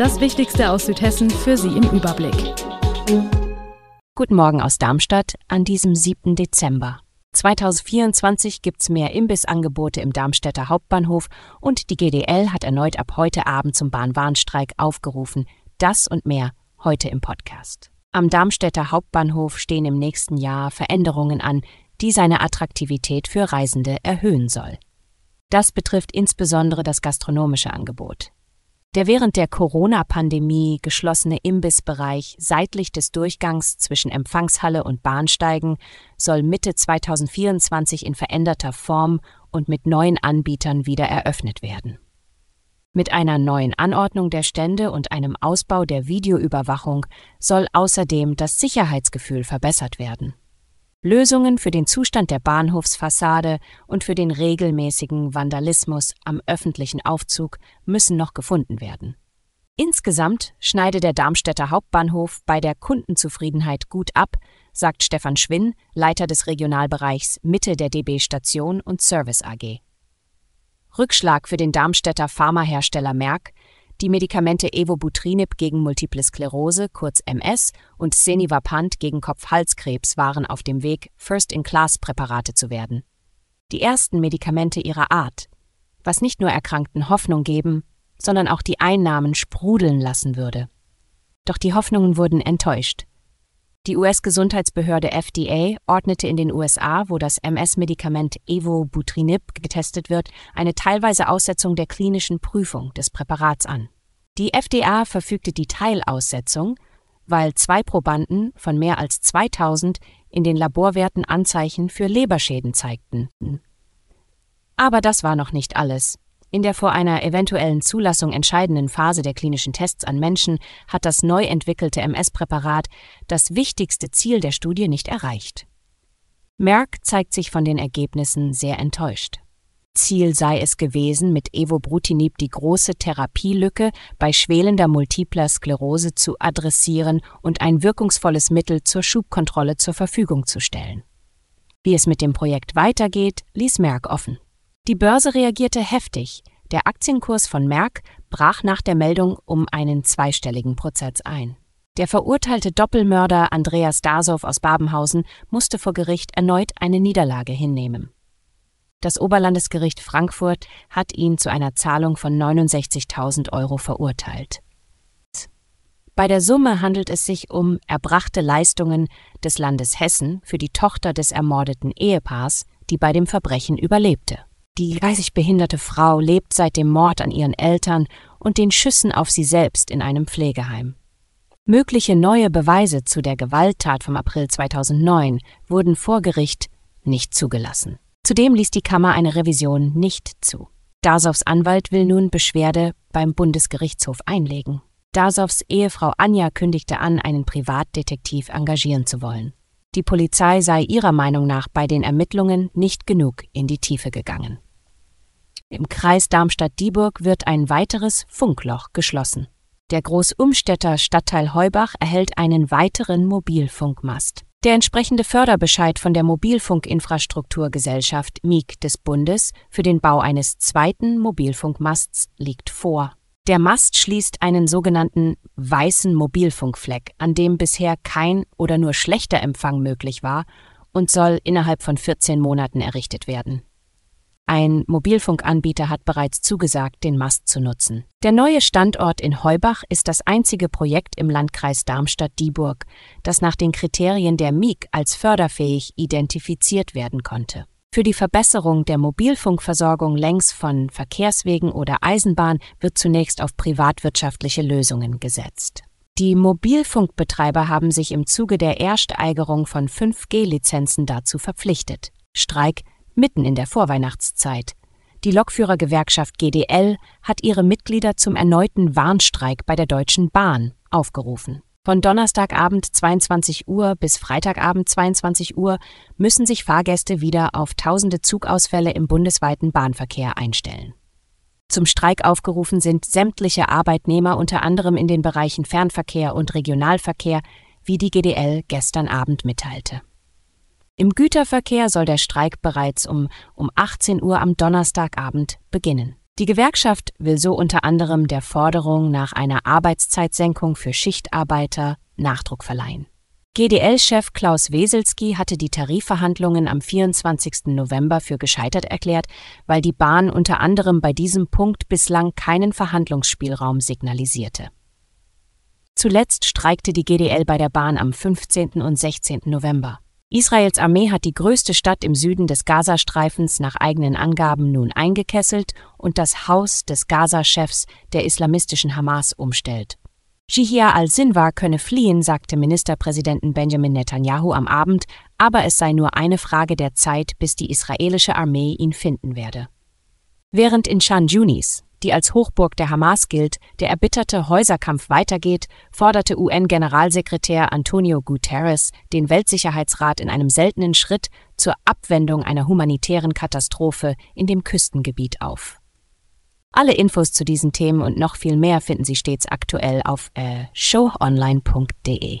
Das Wichtigste aus Südhessen für Sie im Überblick. Guten Morgen aus Darmstadt an diesem 7. Dezember. 2024 gibt's mehr Imbissangebote im Darmstädter Hauptbahnhof und die GDL hat erneut ab heute Abend zum Bahnwarnstreik aufgerufen. Das und mehr heute im Podcast. Am Darmstädter Hauptbahnhof stehen im nächsten Jahr Veränderungen an, die seine Attraktivität für Reisende erhöhen soll. Das betrifft insbesondere das gastronomische Angebot. Der während der Corona-Pandemie geschlossene Imbissbereich seitlich des Durchgangs zwischen Empfangshalle und Bahnsteigen soll Mitte 2024 in veränderter Form und mit neuen Anbietern wieder eröffnet werden. Mit einer neuen Anordnung der Stände und einem Ausbau der Videoüberwachung soll außerdem das Sicherheitsgefühl verbessert werden. Lösungen für den Zustand der Bahnhofsfassade und für den regelmäßigen Vandalismus am öffentlichen Aufzug müssen noch gefunden werden. Insgesamt schneide der Darmstädter Hauptbahnhof bei der Kundenzufriedenheit gut ab, sagt Stefan Schwinn, Leiter des Regionalbereichs Mitte der DB Station und Service AG. Rückschlag für den Darmstädter Pharmahersteller Merck, die Medikamente Evobutrinib gegen Multiple Sklerose, kurz MS, und Senivapant gegen Kopf-Halskrebs waren auf dem Weg, First-in-Class-Präparate zu werden. Die ersten Medikamente ihrer Art, was nicht nur Erkrankten Hoffnung geben, sondern auch die Einnahmen sprudeln lassen würde. Doch die Hoffnungen wurden enttäuscht. Die US-Gesundheitsbehörde FDA ordnete in den USA, wo das MS-Medikament Evobutrinib getestet wird, eine teilweise Aussetzung der klinischen Prüfung des Präparats an. Die FDA verfügte die Teilaussetzung, weil zwei Probanden von mehr als 2000 in den Laborwerten Anzeichen für Leberschäden zeigten. Aber das war noch nicht alles. In der vor einer eventuellen Zulassung entscheidenden Phase der klinischen Tests an Menschen hat das neu entwickelte MS-Präparat das wichtigste Ziel der Studie nicht erreicht. Merck zeigt sich von den Ergebnissen sehr enttäuscht. Ziel sei es gewesen, mit Evobrutinib die große Therapielücke bei schwelender multipler Sklerose zu adressieren und ein wirkungsvolles Mittel zur Schubkontrolle zur Verfügung zu stellen. Wie es mit dem Projekt weitergeht, ließ Merck offen. Die Börse reagierte heftig. Der Aktienkurs von Merck brach nach der Meldung um einen zweistelligen Prozent ein. Der verurteilte Doppelmörder Andreas Dasow aus Babenhausen musste vor Gericht erneut eine Niederlage hinnehmen. Das Oberlandesgericht Frankfurt hat ihn zu einer Zahlung von 69.000 Euro verurteilt. Bei der Summe handelt es sich um erbrachte Leistungen des Landes Hessen für die Tochter des ermordeten Ehepaars, die bei dem Verbrechen überlebte. Die geistig behinderte Frau lebt seit dem Mord an ihren Eltern und den Schüssen auf sie selbst in einem Pflegeheim. Mögliche neue Beweise zu der Gewalttat vom April 2009 wurden vor Gericht nicht zugelassen. Zudem ließ die Kammer eine Revision nicht zu. Dasows Anwalt will nun Beschwerde beim Bundesgerichtshof einlegen. Dasows Ehefrau Anja kündigte an, einen Privatdetektiv engagieren zu wollen. Die Polizei sei ihrer Meinung nach bei den Ermittlungen nicht genug in die Tiefe gegangen. Im Kreis Darmstadt-Dieburg wird ein weiteres Funkloch geschlossen. Der Großumstädter Stadtteil Heubach erhält einen weiteren Mobilfunkmast. Der entsprechende Förderbescheid von der Mobilfunkinfrastrukturgesellschaft MIG des Bundes für den Bau eines zweiten Mobilfunkmasts liegt vor. Der Mast schließt einen sogenannten weißen Mobilfunkfleck, an dem bisher kein oder nur schlechter Empfang möglich war, und soll innerhalb von 14 Monaten errichtet werden. Ein Mobilfunkanbieter hat bereits zugesagt, den Mast zu nutzen. Der neue Standort in Heubach ist das einzige Projekt im Landkreis Darmstadt-Dieburg, das nach den Kriterien der MIG als förderfähig identifiziert werden konnte. Für die Verbesserung der Mobilfunkversorgung längs von Verkehrswegen oder Eisenbahn wird zunächst auf privatwirtschaftliche Lösungen gesetzt. Die Mobilfunkbetreiber haben sich im Zuge der Ersteigerung von 5G-Lizenzen dazu verpflichtet. Streik mitten in der Vorweihnachtszeit. Die Lokführergewerkschaft GDL hat ihre Mitglieder zum erneuten Warnstreik bei der Deutschen Bahn aufgerufen. Von Donnerstagabend 22 Uhr bis Freitagabend 22 Uhr müssen sich Fahrgäste wieder auf tausende Zugausfälle im bundesweiten Bahnverkehr einstellen. Zum Streik aufgerufen sind sämtliche Arbeitnehmer unter anderem in den Bereichen Fernverkehr und Regionalverkehr, wie die GDL gestern Abend mitteilte. Im Güterverkehr soll der Streik bereits um, um 18 Uhr am Donnerstagabend beginnen. Die Gewerkschaft will so unter anderem der Forderung nach einer Arbeitszeitsenkung für Schichtarbeiter Nachdruck verleihen. GDL-Chef Klaus Weselski hatte die Tarifverhandlungen am 24. November für gescheitert erklärt, weil die Bahn unter anderem bei diesem Punkt bislang keinen Verhandlungsspielraum signalisierte. Zuletzt streikte die GDL bei der Bahn am 15. und 16. November. Israels Armee hat die größte Stadt im Süden des Gazastreifens nach eigenen Angaben nun eingekesselt und das Haus des Gaza-Chefs der islamistischen Hamas umstellt. Jihya al-Sinwar könne fliehen, sagte Ministerpräsidenten Benjamin Netanyahu am Abend, aber es sei nur eine Frage der Zeit, bis die israelische Armee ihn finden werde. Während in Shan Yunis, die als Hochburg der Hamas gilt, der erbitterte Häuserkampf weitergeht, forderte UN-Generalsekretär Antonio Guterres den Weltsicherheitsrat in einem seltenen Schritt zur Abwendung einer humanitären Katastrophe in dem Küstengebiet auf. Alle Infos zu diesen Themen und noch viel mehr finden Sie stets aktuell auf äh, showonline.de.